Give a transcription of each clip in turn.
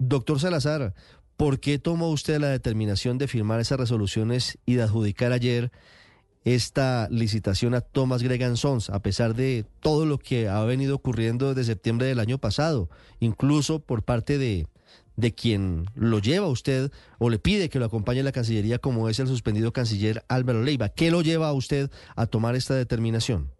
Doctor Salazar, ¿Por qué tomó usted la determinación de firmar esas resoluciones y de adjudicar ayer esta licitación a Thomas Gregan Sons, a pesar de todo lo que ha venido ocurriendo desde septiembre del año pasado, incluso por parte de, de quien lo lleva a usted o le pide que lo acompañe a la Cancillería, como es el suspendido canciller Álvaro Leiva? ¿Qué lo lleva a usted a tomar esta determinación?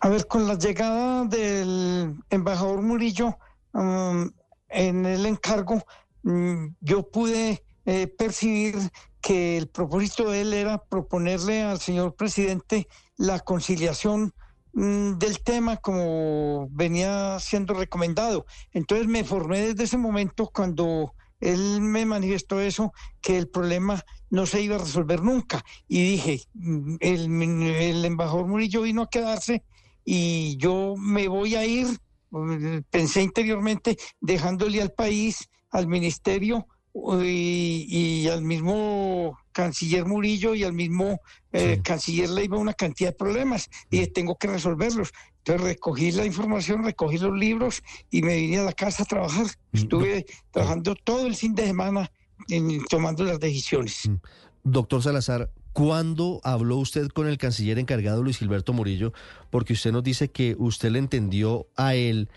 A ver, con la llegada del embajador Murillo um, en el encargo, Mm, yo pude eh, percibir que el propósito de él era proponerle al señor presidente la conciliación mm, del tema como venía siendo recomendado. Entonces me formé desde ese momento cuando él me manifestó eso, que el problema no se iba a resolver nunca. Y dije, mm, el, el embajador Murillo vino a quedarse y yo me voy a ir, pensé interiormente, dejándole al país al ministerio y, al mismo canciller Murillo y al mismo eh, canciller Leiva una cantidad de problemas y tengo que resolverlos. Entonces recogí la información, recogí los libros y me vine a la casa a trabajar. Mm, Estuve trabajando todo el fin de semana en, tomando las decisiones. Mm. Doctor Salazar, ¿cuándo habló usted con el canciller encargado Luis Gilberto Murillo? Porque usted nos dice que usted le entendió a él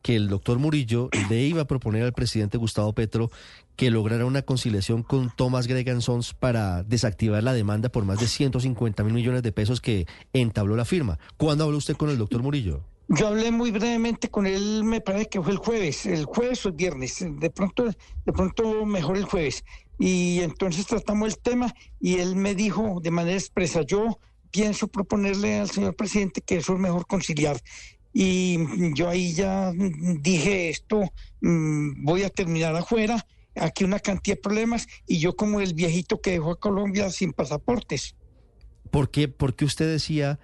que el doctor Murillo le iba a proponer al presidente Gustavo Petro que lograra una conciliación con Thomas Gregan Sons para desactivar la demanda por más de 150 mil millones de pesos que entabló la firma. ¿Cuándo habló usted con el doctor Murillo? Yo hablé muy brevemente con él, me parece que fue el jueves, el jueves o el viernes, de pronto, de pronto mejor el jueves. Y entonces tratamos el tema y él me dijo de manera expresa, yo pienso proponerle al señor presidente que eso es mejor conciliar. Y yo ahí ya dije esto, mm, voy a terminar afuera, aquí una cantidad de problemas y yo como el viejito que dejó a Colombia sin pasaportes. ¿Por qué, por qué usted decía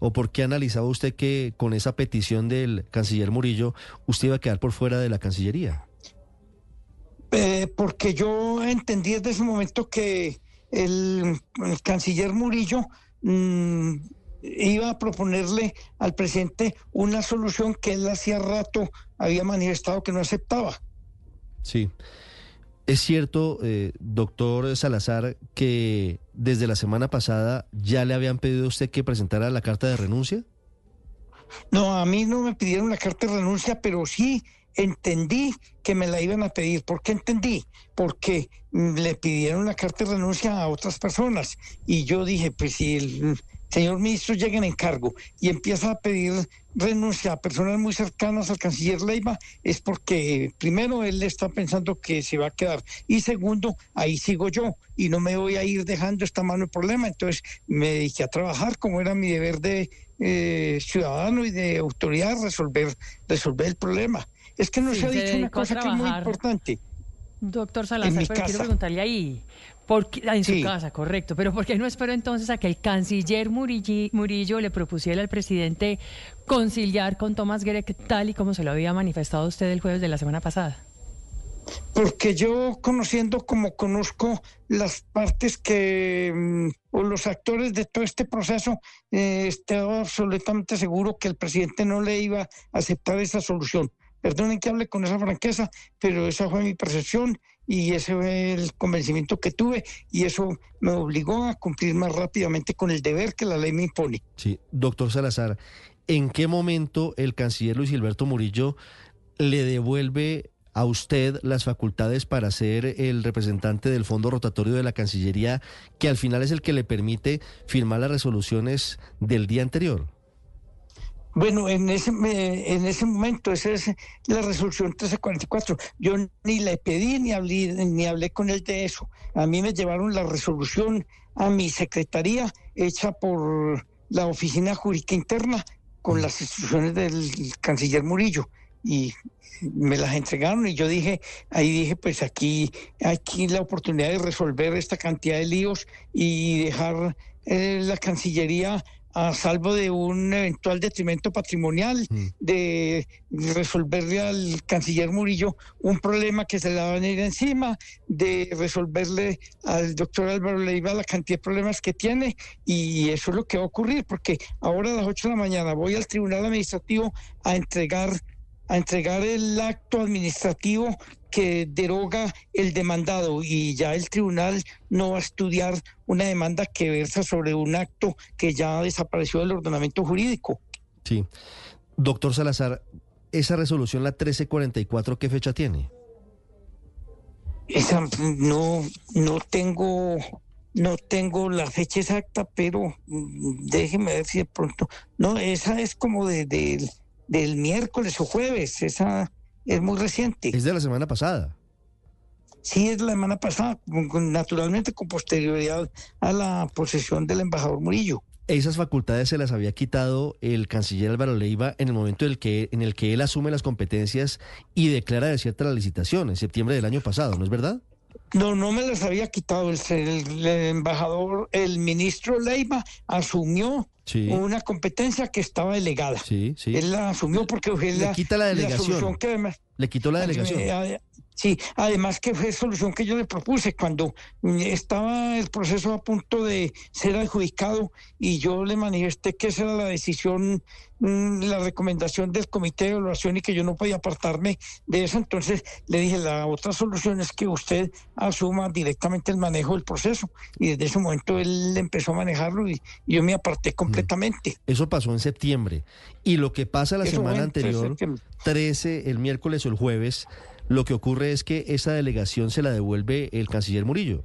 o por qué analizaba usted que con esa petición del canciller Murillo usted iba a quedar por fuera de la Cancillería? Eh, porque yo entendí desde ese momento que el, canciller Murillo mm, iba a proponerle al presidente una solución que él hacía rato había manifestado que no aceptaba. Sí. Es cierto, eh, doctor Salazar, que desde la semana pasada ya le habían pedido a usted que presentara la carta de renuncia. No, a mí no me pidieron la carta de renuncia, pero sí entendí que me la iban a pedir. ¿Por qué entendí? Porque le pidieron la carta de renuncia a otras personas. Y yo dije, pues si el señor ministro llega en encargo y empieza a pedir renuncia a personas muy cercanas al canciller Leiva, es porque primero él está pensando que se va a quedar y segundo, ahí sigo yo y no me voy a ir dejando esta mano el problema. Entonces me dediqué a trabajar como era mi deber de eh, ciudadano y de autoridad resolver, resolver el problema. Es que no se ha dicho una cosa que es muy importante. Doctor Salazar, pero quiero preguntarle ahí, ah, en su casa, correcto, pero ¿por qué no espero entonces a que el canciller Murillo, le propusiera al presidente conciliar con Tomás Grech tal y como se lo había manifestado usted el jueves de la semana pasada? Porque yo conociendo como conozco las partes que, mm, o los actores de todo este proceso, eh, estaba absolutamente seguro que el presidente no le iba a aceptar esa solución. Perdonen que hable con esa franqueza, pero esa fue mi percepción y ese fue el convencimiento que tuve y eso me obligó a cumplir más rápidamente con el deber que la ley me impone. Sí, doctor Salazar, ¿en qué momento el canciller Luis Gilberto Murillo le devuelve a usted las facultades para ser el representante del fondo rotatorio de la Cancillería, que al final es el que le permite firmar las resoluciones del día anterior? Bueno, en ese, en ese momento, esa es la resolución 1344. Yo ni le pedí ni hablé, ni hablé con él de eso. A mí me llevaron la resolución a mi secretaría, hecha por la Oficina Jurídica Interna, con las instrucciones del canciller Murillo y me las entregaron y yo dije, ahí dije, pues aquí, aquí la oportunidad de resolver esta cantidad de líos y dejar eh, la Cancillería a salvo de un eventual detrimento patrimonial, mm. de resolverle al canciller Murillo un problema que se le va a venir encima, de resolverle al doctor Álvaro Leiva la cantidad de problemas que tiene y eso es lo que va a ocurrir, porque ahora a las 8 de la mañana voy al Tribunal Administrativo a entregar a entregar el acto administrativo que deroga el demandado y ya el tribunal no va a estudiar una demanda que versa sobre un acto que ya desapareció del ordenamiento jurídico. Sí. Doctor Salazar, esa resolución, la 1344, ¿qué fecha tiene? Esa no, no tengo, no tengo la fecha exacta, pero mm, déjeme ver si de pronto. No, esa es como de, de del miércoles o jueves. Esa es muy reciente. Es de la semana pasada. Sí, es de la semana pasada, naturalmente con posterioridad a la posesión del embajador Murillo. Esas facultades se las había quitado el canciller Álvaro Leiva en el momento en el que, en el que él asume las competencias y declara desierta la licitación en septiembre del año pasado, ¿no es verdad? No, no me las había quitado. El, embajador, el ministro Leiva asumió una competencia que estaba delegada. Sí, sí. Él la asumió porque le quita la delegación. le quitó la delegación. Sí, además que fue solución que yo le propuse cuando estaba el proceso a punto de ser adjudicado y yo le manifesté que esa era la decisión, mm, la recomendación del comité de evaluación y que yo no podía apartarme de eso. Entonces le dije, la otra solución es que usted asuma directamente el manejo del proceso. Y desde ese momento él empezó a manejarlo y, yo me aparté mm. completamente. Eso pasó en septiembre. Y lo que pasa la semana anterior, 13, el miércoles o el jueves, lo que ocurre es que esa delegación se la devuelve el canciller Murillo.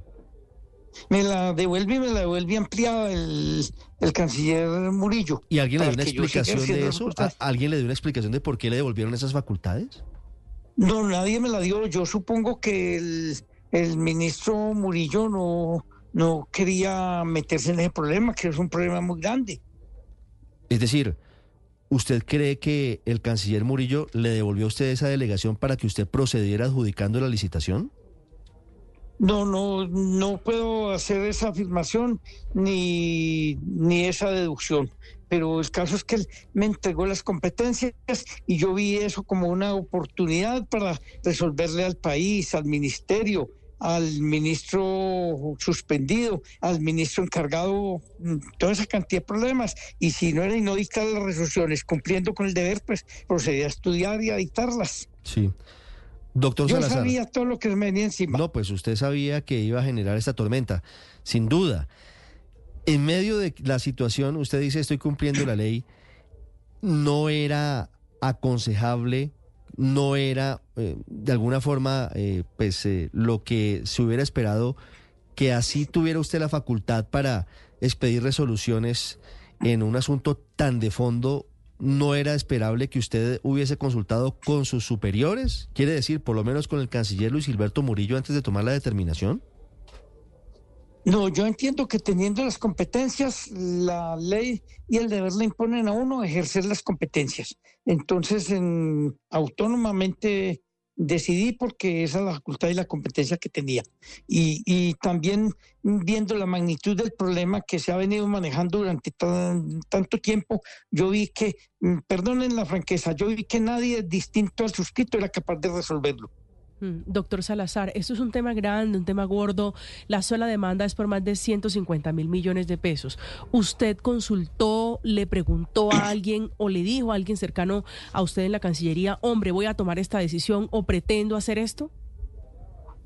Me la devuelve y me la devuelve ampliada el, canciller Murillo. ¿Y alguien le dio una explicación de eso? ¿Alguien le dio una explicación de por qué le devolvieron esas facultades? No, nadie me la dio. Yo supongo que el, ministro Murillo no, no quería meterse en ese problema, que es un problema muy grande. Es decir, ¿Usted cree que el canciller Murillo le devolvió a usted esa delegación para que usted procediera adjudicando la licitación? No, no, no puedo hacer esa afirmación ni, ni esa deducción. Pero el caso es que él me entregó las competencias y yo vi eso como una oportunidad para resolverle al país, al ministerio, al ministro suspendido, al ministro encargado, mm, toda esa cantidad de problemas. Y si no era y no dictar las resoluciones cumpliendo con el deber, pues procedía a estudiar y a dictarlas. Sí. Doctor Yo sabía todo lo que me venía encima. No, pues usted sabía que iba a generar esta tormenta, sin duda. En medio de la situación, usted dice, estoy cumpliendo la ley, no era aconsejable no era eh, de alguna forma eh, pues eh, lo que se hubiera esperado que así tuviera usted la facultad para expedir resoluciones en un asunto tan de fondo no era esperable que usted hubiese consultado con sus superiores, quiere decir, por lo menos con el canciller Luis Gilberto Murillo antes de tomar la determinación. No, yo entiendo que teniendo las competencias, la ley y el deber le imponen a uno ejercer las competencias. Entonces, en, autónomamente decidí porque esa es la facultad y la competencia que tenía. Y, también viendo la magnitud del problema que se ha venido manejando durante tanto tiempo, yo vi que, mm, perdonen la franqueza, yo vi que nadie distinto al suscrito era capaz de resolverlo. Mm, doctor Salazar, esto es un tema grande, un tema gordo. La sola demanda es por más de 150 mil millones de pesos. ¿Usted consultó, le preguntó a alguien o le dijo a alguien cercano a usted en la Cancillería, hombre, voy a tomar esta decisión o pretendo hacer esto?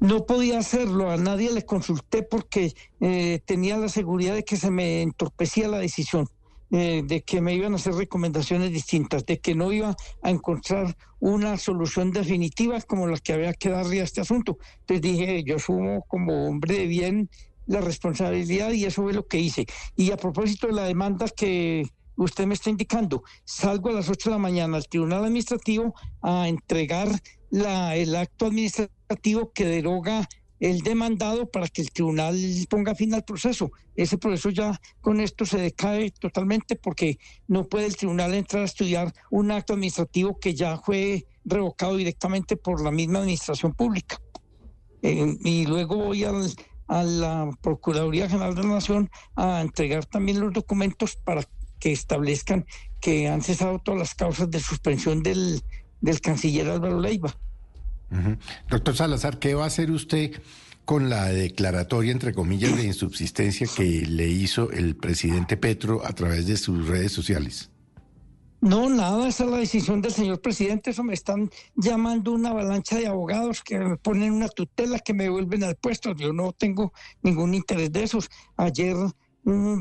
No podía hacerlo, a nadie le consulté porque eh, tenía la seguridad de que se me entorpecía la decisión. Eh, de que me iban a hacer recomendaciones distintas, de que no iba a encontrar una solución definitiva como la que había que darle a este asunto. Entonces dije, yo sumo como hombre de bien la responsabilidad y eso es lo que hice. Y a propósito de la demanda que usted me está indicando, salgo a las 8 de la mañana al Tribunal Administrativo a entregar la, el acto administrativo que deroga el demandado para que el tribunal ponga fin al proceso. Ese proceso ya con esto se decae totalmente porque no puede el tribunal entrar a estudiar un acto administrativo que ya fue revocado directamente por la misma administración pública. Eh, y luego voy al, a la Procuraduría General de la Nación a entregar también los documentos para que establezcan que han cesado todas las causas de suspensión del, del canciller Álvaro Leiva. Doctor Salazar, ¿qué va a hacer usted con la declaratoria, entre comillas, de insubsistencia que le hizo el presidente Petro a través de sus redes sociales? No, nada, esa es la decisión del señor presidente. Eso me están llamando una avalancha de abogados que me ponen una tutela que me vuelven al puesto. Yo no tengo ningún interés de esos. Ayer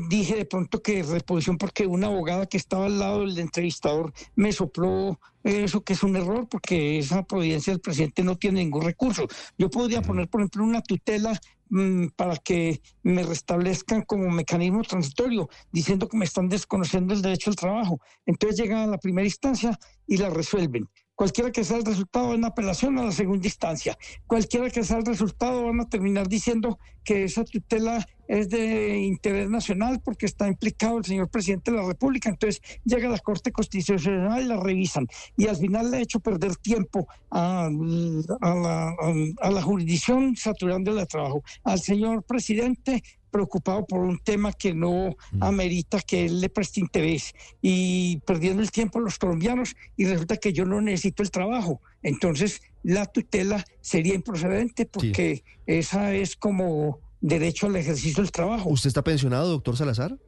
dije de pronto que reposición porque una abogada que estaba al lado del entrevistador me sopló eso que es un error porque esa providencia del presidente no tiene ningún recurso. Yo podría poner, por ejemplo, una tutela Mm, para que me restablezcan como mecanismo transitorio, diciendo que me están desconociendo el derecho al trabajo. Entonces llegan a la primera instancia y la resuelven. Cualquiera que sea el resultado de una apelación a la segunda instancia, cualquiera que sea el resultado van a terminar diciendo que esa tutela es de interés nacional porque está implicado el señor presidente de la República. Entonces llega a la Corte Constitucional y la revisan. Y al final le ha hecho perder tiempo a, la, a la jurisdicción saturando de trabajo. Al señor presidente preocupado por un tema que no mm. amerita que él le preste interés y perdiendo el tiempo los colombianos y resulta que yo no necesito el trabajo. Entonces la tutela sería improcedente porque esa es como derecho al ejercicio del trabajo. ¿Usted está pensionado, doctor Salazar?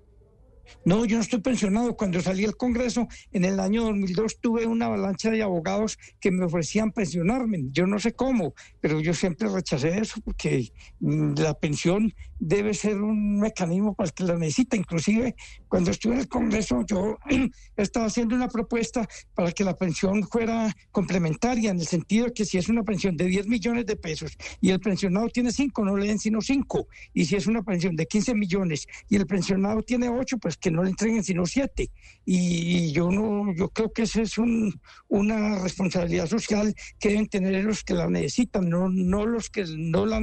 No, yo no estoy pensionado. Cuando salí del Congreso en el año 2002 tuve una avalancha de abogados que me ofrecían pensionarme. Yo no sé cómo, pero yo siempre rechacé eso porque la pensión debe ser un mecanismo para el que la necesita. Inclusive cuando estuve en el Congreso yo estaba haciendo una propuesta para que la pensión fuera complementaria en el sentido de que si es una pensión de 10 millones de pesos y el pensionado tiene 5, no le den sino 5. Y si es una pensión de 15 millones y el pensionado tiene 8, pues que no le entreguen sino 7. Y yo no, yo creo que esa es un, una responsabilidad social que deben tener los que la necesitan, no, no los que no la,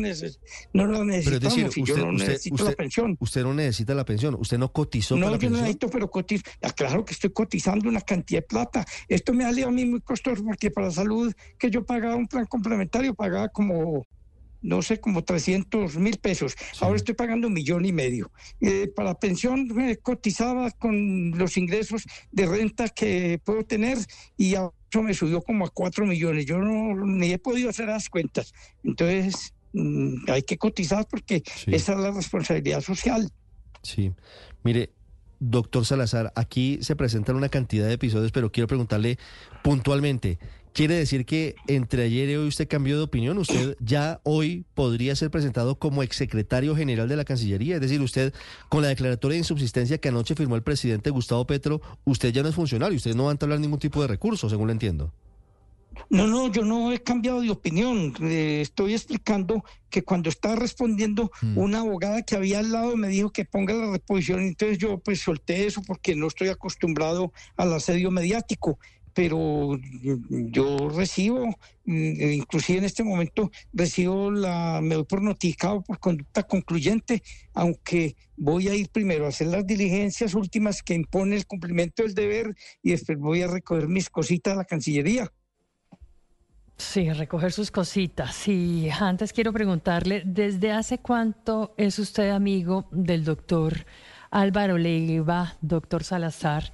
no la necesitan no necesito la pensión. Usted no necesita la pensión, usted no cotizó no, para la pensión. No, yo necesito, pero cotizo. Ah, claro que estoy cotizando una cantidad de plata. Esto me ha salido a mí muy costoso porque para la salud que yo pagaba un plan complementario pagaba como no sé, como 300 mil pesos. Ahora estoy pagando un millón y medio. Eh, para pensión me cotizaba con los ingresos de renta que puedo tener y eso me subió como a 4 millones. Yo no ni he podido hacer las cuentas. Entonces, Mm, hay que cotizar porque esa es la responsabilidad social. Sí, mire, doctor Salazar, aquí se presentan una cantidad de episodios, pero quiero preguntarle puntualmente, ¿quiere decir que entre ayer y hoy usted cambió de opinión? ¿Usted ya hoy podría ser presentado como exsecretario general de la Cancillería? Es decir, usted con la declaratoria de insubsistencia que anoche firmó el presidente Gustavo Petro, usted ya no es funcionario, usted no va a entablar ningún tipo de recurso, según lo entiendo. No, no, yo no he cambiado de opinión. estoy explicando que cuando estaba respondiendo, mm. una abogada que había al lado me dijo que ponga la reposición. Entonces yo pues solté eso porque no estoy acostumbrado al asedio mediático. Pero yo recibo, mm, inclusive en este momento recibo la, me doy por notificado por conducta concluyente, aunque voy a ir primero a hacer las diligencias últimas que impone el cumplimiento del deber y después voy a recoger mis cositas a la Cancillería. Sí, recoger sus cositas. Y antes quiero preguntarle, ¿desde hace cuánto es usted amigo del doctor Álvaro Leiva, doctor Salazar?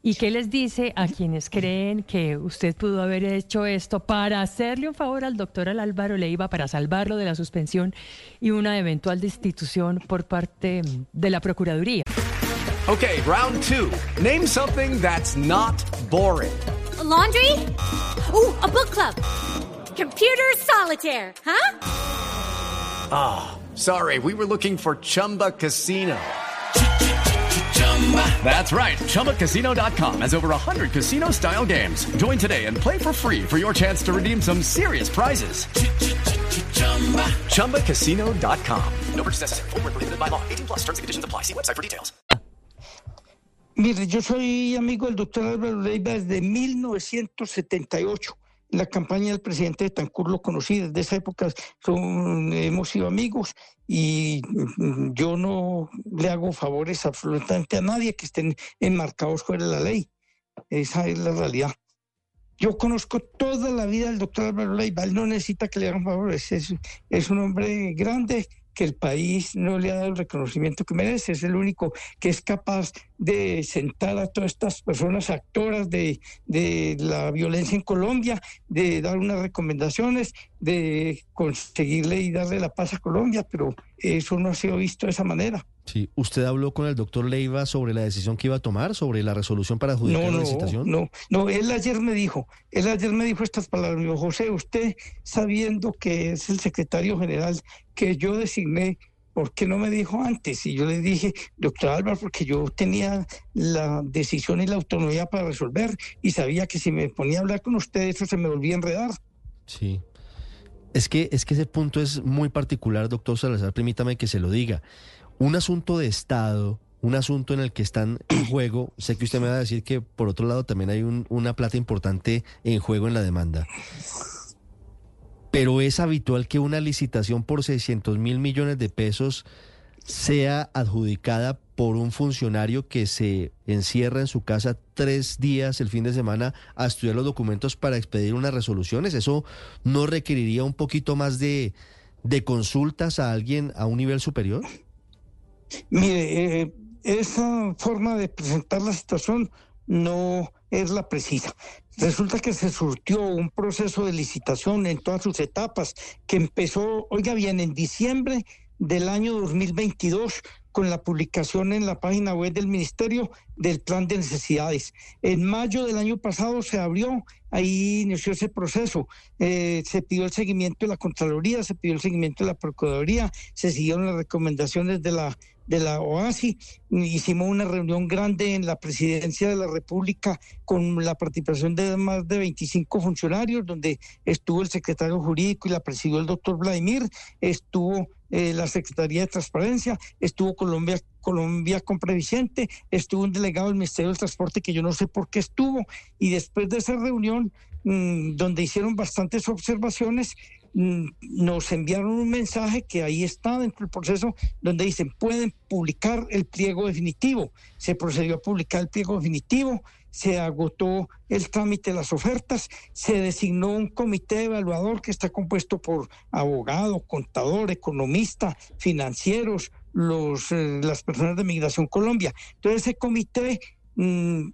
¿Y qué les dice a quienes creen que usted pudo haber hecho esto para hacerle un favor al doctor Álvaro Leiva, para salvarlo de la suspensión y una eventual destitución por parte de la Procuraduría? Ok, round two. Name something that's not boring. laundry? Ooh, a book club. Computer solitaire, huh? Ah, oh, sorry, we were looking for Chumba Casino. That's right. ChumbaCasino.com has over 100 casino style games. Join today and play for free for your chance to redeem some serious prizes. ChumbaCasino.com. No purchase necessary. Full prohibited by law. 18 plus terms and conditions apply. See website for details. Mire, yo soy amigo del doctor Álvaro Leiva desde 1978. la campaña del presidente de Tancur lo conocí, desde esa época son, hemos sido amigos y mm, yo no le hago favores absolutamente a nadie que estén enmarcados fuera de la ley. Esa es la realidad. Yo conozco toda la vida del doctor Álvaro Leiva, él no necesita que le hagan favores, es, es un hombre grande que el país no le ha dado el reconocimiento que merece, es el único que es capaz de sentar a todas estas personas actoras de, de la violencia en Colombia, de dar unas recomendaciones, de conseguirle y darle la paz a Colombia, pero eso no ha sido visto de esa manera. Sí, ¿usted habló con el doctor Leiva sobre la decisión que iba a tomar, sobre la resolución para adjudicar no, la licitación? No, no, él ayer me dijo, él ayer me dijo estas palabras, me dijo, José, usted sabiendo que es el secretario general que yo designé, ¿por qué no me dijo antes? Y yo le dije, doctor Álvaro, porque yo tenía la decisión y la autonomía para resolver y sabía que si me ponía a hablar con usted eso se me volvía a enredar. Sí. Es que, es que ese punto es muy particular, doctor Salazar, permítame que se lo diga un asunto de Estado, un asunto en el que están en juego, sé que usted me va a decir que por otro lado también hay una plata importante en juego en la demanda. Pero es habitual que una licitación por 600 mil millones de pesos sea adjudicada por un funcionario que se encierra en su casa tres días el fin de semana a estudiar los documentos para expedir unas resoluciones. ¿Eso no requeriría un poquito más de, de consultas a alguien a un nivel superior? Mire, eh, esa forma de presentar la situación no es la precisa. Resulta que se surtió un proceso de licitación en todas sus etapas, que empezó, oiga bien, en diciembre del año 2022 con la publicación en la página web del Ministerio del Plan de Necesidades. En mayo del año pasado se abrió, ahí inició ese proceso. Eh, se pidió el seguimiento de la Contraloría, se pidió el seguimiento de la Procuraduría, se siguieron las recomendaciones de la de la OASI. Hicimos una reunión grande en la presidencia de la República con la participación de más de 25 funcionarios, donde estuvo el secretario jurídico y la presidió el doctor Vladimir, estuvo eh, la Secretaría de Transparencia, estuvo Colombia, Colombia con Previcente, estuvo un delegado del Ministerio del Transporte que yo no sé por qué estuvo, y después de esa reunión, mm, donde hicieron bastantes observaciones, Mm, nos enviaron un mensaje que ahí está dentro del proceso donde dicen pueden publicar el pliego definitivo. Se procedió a publicar el pliego definitivo, se agotó el trámite de las ofertas, se designó un comité evaluador que está compuesto por abogado, contador, economista, financieros, los, eh, las personas de Migración Colombia. Entonces ese comité mm,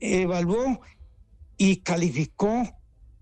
evaluó y calificó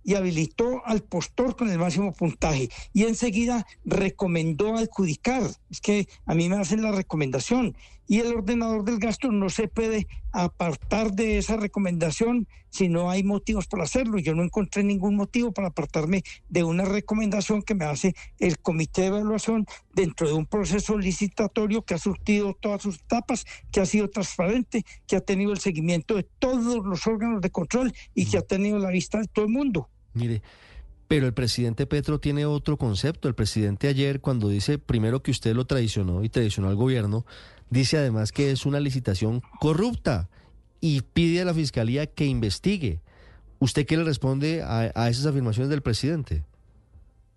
y habilitó al postor con el máximo puntaje y enseguida recomendó adjudicar. Es que a mí me hacen la recomendación y el ordenador del gasto no se puede apartar de esa recomendación si no hay motivos para hacerlo. Yo no encontré ningún motivo para apartarme de una recomendación que me hace el comité de evaluación dentro de un proceso licitatorio que ha surtido todas sus etapas, que ha sido transparente, que ha tenido el seguimiento de todos los órganos de control y que ha tenido la vista de todo el mundo. Mire, pero el presidente Petro tiene otro concepto. El presidente ayer, cuando dice primero que usted lo traicionó y traicionó al gobierno, dice además que es una licitación corrupta y pide a la fiscalía que investigue. ¿Usted qué le responde a, a esas afirmaciones del presidente?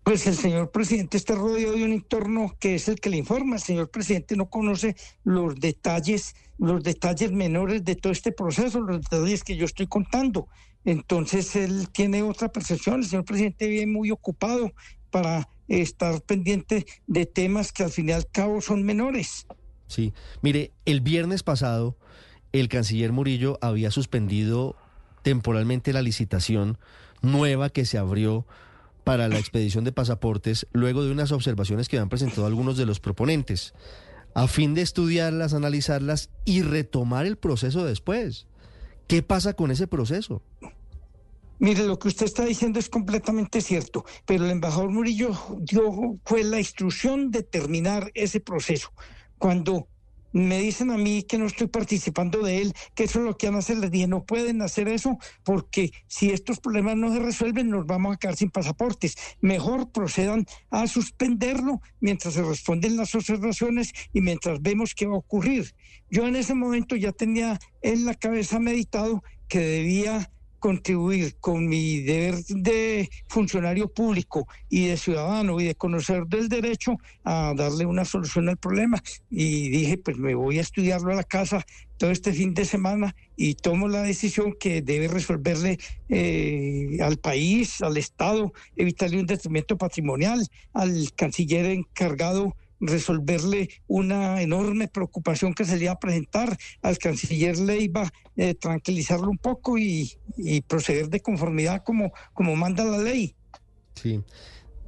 Pues el señor presidente está rodeado de un entorno que es el que le informa. El señor presidente no conoce los detalles, los detalles menores de todo este proceso, los detalles que yo estoy contando. Entonces él tiene otra percepción. El señor presidente vive muy ocupado para estar pendiente de temas que al fin y al cabo son menores. Sí, mire, el viernes pasado el canciller Murillo había suspendido temporalmente la licitación nueva que se abrió para la expedición de pasaportes luego de unas observaciones que habían presentado algunos de los proponentes, a fin de estudiarlas, analizarlas y retomar el proceso después. ¿Qué pasa con ese proceso? Mire, lo que usted está diciendo es completamente cierto, pero el embajador Murillo dio, fue la instrucción de terminar ese proceso. Cuando me dicen a mí que no estoy participando de él, que eso es lo que van a hacer, les dije, no pueden hacer eso porque si estos problemas no se resuelven nos vamos a quedar sin pasaportes. Mejor procedan a suspenderlo mientras se responden las observaciones y mientras vemos qué va a ocurrir. Yo en ese momento ya tenía en la cabeza meditado que debía contribuir con mi deber de funcionario público y de ciudadano y de conocer del derecho a darle una solución al problema. Y dije, pues me voy a estudiarlo a la casa todo este fin de semana y tomo la decisión que debe resolverle eh, al país, al Estado, evitarle un detrimento patrimonial, al canciller encargado resolverle una enorme preocupación que se le iba a presentar al canciller Leiva, eh, tranquilizarlo un poco y, proceder de conformidad como, como manda la ley. Sí.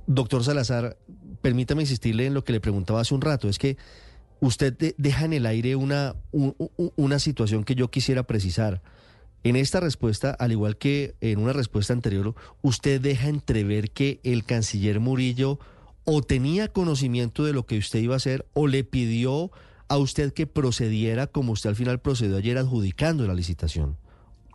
Doctor Salazar, permítame insistirle en lo que le preguntaba hace un rato, es que usted deja en el aire una, una situación que yo quisiera precisar. En esta respuesta, al igual que en una respuesta anterior, usted deja entrever que el canciller Murillo o tenía conocimiento de lo que usted iba a hacer o le pidió a usted que procediera como usted al final procedió ayer adjudicando la licitación.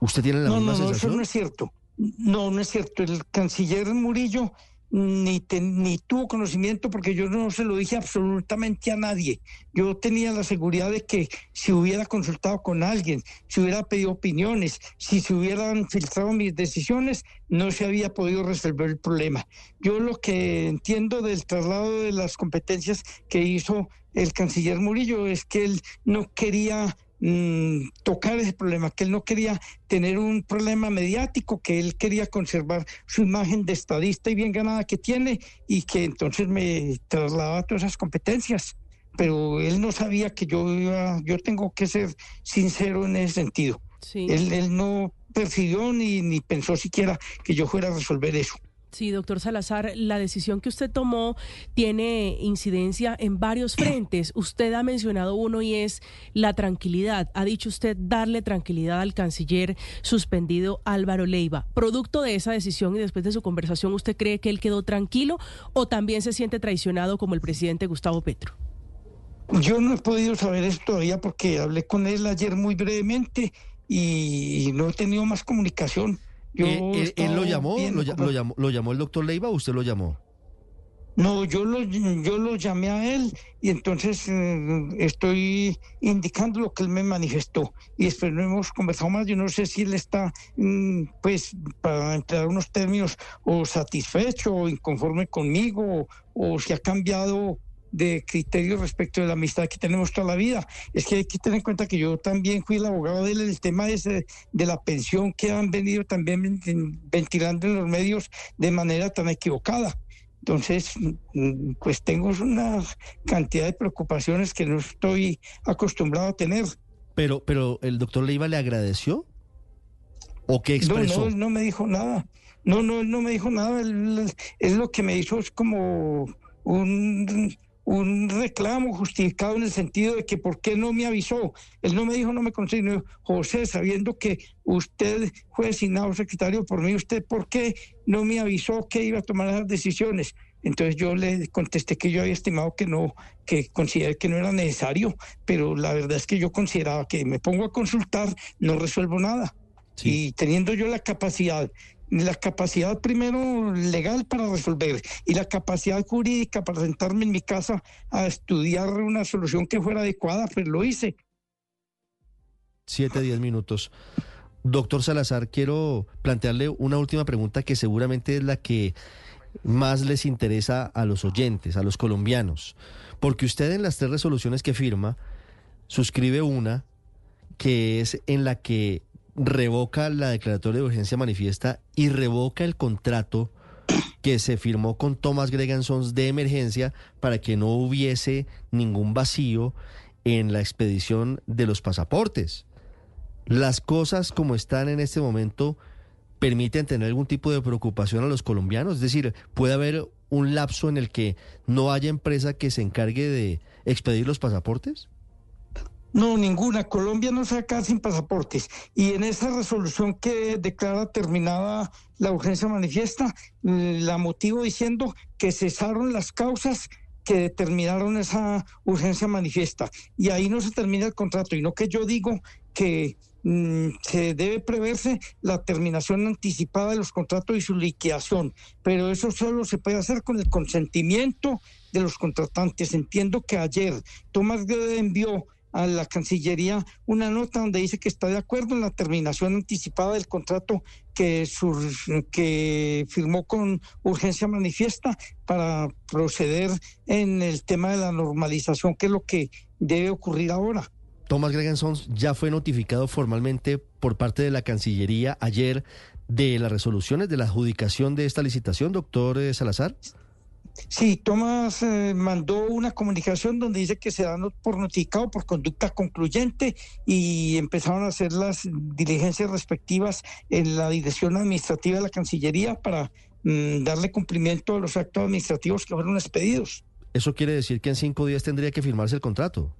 ¿Usted tiene la misma no, no, Eso no es cierto. No, no es cierto. El canciller Murillo ni, ni tuvo conocimiento porque yo no se lo dije absolutamente a nadie. Yo tenía la seguridad de que si hubiera consultado con alguien, si hubiera pedido opiniones, si se hubieran filtrado mis decisiones, no se había podido resolver el problema. Yo lo que entiendo del traslado de las competencias que hizo el canciller Murillo es que él no quería Mm, tocar ese problema, que él no quería tener un problema mediático, que él quería conservar su imagen de estadista y bien ganada que tiene y que entonces me trasladaba todas esas competencias. Pero él no sabía que yo iba, yo tengo que ser sincero en ese sentido. Él, él no percibió ni, ni pensó siquiera que yo fuera a resolver eso. Sí, doctor Salazar, la decisión que usted tomó tiene incidencia en varios frentes. Usted ha mencionado uno y es la tranquilidad. Ha dicho usted darle tranquilidad al canciller suspendido Álvaro Leiva. Producto de esa decisión y después de su conversación, ¿usted cree que él quedó tranquilo o también se siente traicionado como el presidente Gustavo Petro? Yo no he podido saber eso todavía porque hablé con él ayer muy brevemente y no he tenido más comunicación. Eh, ¿Él, lo, llamó, lo, llamó, lo llamó el doctor Leiva o usted lo llamó? No, yo lo, yo lo llamé a él y entonces eh, estoy indicando lo que él me manifestó. Y después no hemos conversado más. Yo no sé si él está, mm, pues, para entrar unos términos, o satisfecho o inconforme conmigo, o si ha cambiado de criterio respecto de la amistad que tenemos toda la vida. Es que hay que tener en cuenta que yo también fui el abogado de él, el tema ese de la pensión que han venido también ventilando en los medios de manera tan equivocada. Entonces, pues tengo una cantidad de preocupaciones que no estoy acostumbrado a tener. Pero, pero el doctor Leiva le agradeció o qué expresó? No, no, no me dijo nada. No, no, no me dijo nada. es lo que me hizo es como un un reclamo justificado en el sentido de que por qué no me avisó. Él no me dijo, no me consignó, José, sabiendo que usted fue designado secretario por mí, ¿usted por qué no me avisó que iba a tomar las decisiones? Entonces yo le contesté que yo había estimado que no, que consideré que no era necesario, pero la verdad es que yo consideraba que me pongo a consultar, no resuelvo nada. Y teniendo yo la capacidad la capacidad primero legal para resolver y la capacidad jurídica para sentarme en mi casa a estudiar una solución que fuera adecuada, pues lo hice. Siete, diez minutos. Doctor Salazar, quiero plantearle una última pregunta que seguramente es la que más les interesa a los oyentes, a los colombianos, porque usted en las tres resoluciones que firma suscribe una que es en la que revoca la declaratoria de urgencia manifiesta y revoca el contrato que se firmó con Thomas Gregan Sons de emergencia para que no hubiese ningún vacío en la expedición de los pasaportes. Las cosas como están en este momento permiten tener algún tipo de preocupación a los colombianos, es decir, puede haber un lapso en el que no haya empresa que se encargue de expedir los pasaportes. No, ninguna. Colombia no se va sin pasaportes. Y en esa resolución que declara terminada la urgencia manifiesta, la motivo diciendo que cesaron las causas que determinaron esa urgencia manifiesta. Y ahí no se termina el contrato, y no que yo digo que mm, se debe preverse la terminación anticipada de los contratos y su liquidación, pero eso solo se puede hacer con el consentimiento de los contratantes. Entiendo que ayer Tomás envió a la Cancillería una nota donde dice que está de acuerdo en la terminación anticipada del contrato que, que firmó con urgencia manifiesta para proceder en el tema de la normalización, que es lo que debe ocurrir ahora. Thomas Gregenson ya fue notificado formalmente por parte de la Cancillería ayer de las resoluciones de la adjudicación de esta licitación, doctor eh, Salazar. Sí, Tomás eh, mandó una comunicación donde dice que se dan por notificado por conducta concluyente y empezaron a hacer las diligencias respectivas en la dirección administrativa de la Cancillería para mm, darle cumplimiento a los actos administrativos que fueron expedidos. Eso quiere decir que en cinco días tendría que firmarse el contrato.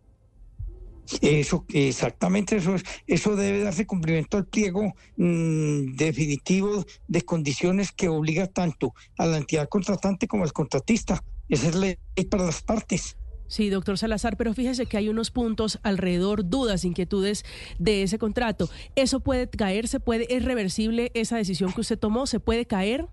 Eso, exactamente, eso, eso debe darse cumplimiento al pliego mm, definitivo de condiciones que obliga tanto a la entidad contratante como al contratista. Esa es ley para las partes. Sí, doctor Salazar, pero fíjese que hay unos puntos alrededor, dudas, inquietudes de ese contrato. ¿Eso puede caer? ¿Se puede, es reversible esa decisión que usted tomó? ¿Se puede caer?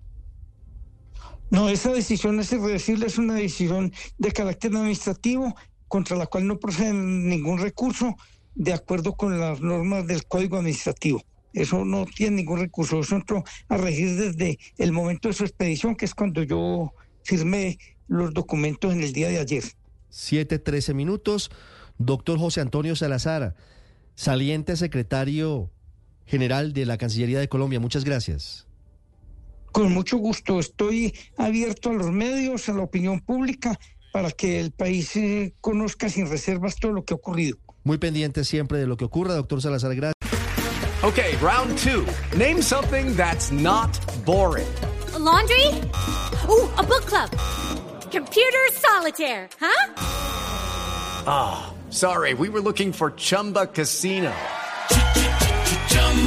No, esa decisión es irreversible, es una decisión de carácter administrativo contra la cual no procede ningún recurso de acuerdo con las normas del Código Administrativo. Eso no tiene ningún recurso, eso entró a regir desde el momento de su expedición, que es cuando yo firmé los documentos en el día de ayer. Siete, trece minutos. Doctor José Antonio Salazar, saliente secretario general de la Cancillería de Colombia, muchas gracias. Con mucho gusto, estoy abierto a los medios, a la opinión pública para que el país eh, conozca sin reservas todo lo que ha ocurrido. Muy pendiente siempre de lo que ocurra, doctor Salazar. Gracias. Okay, round two. Name something that's not boring. laundry? Ooh, a book club. Computer solitaire, huh? Ah, oh, sorry. We were looking for Chumba Casino.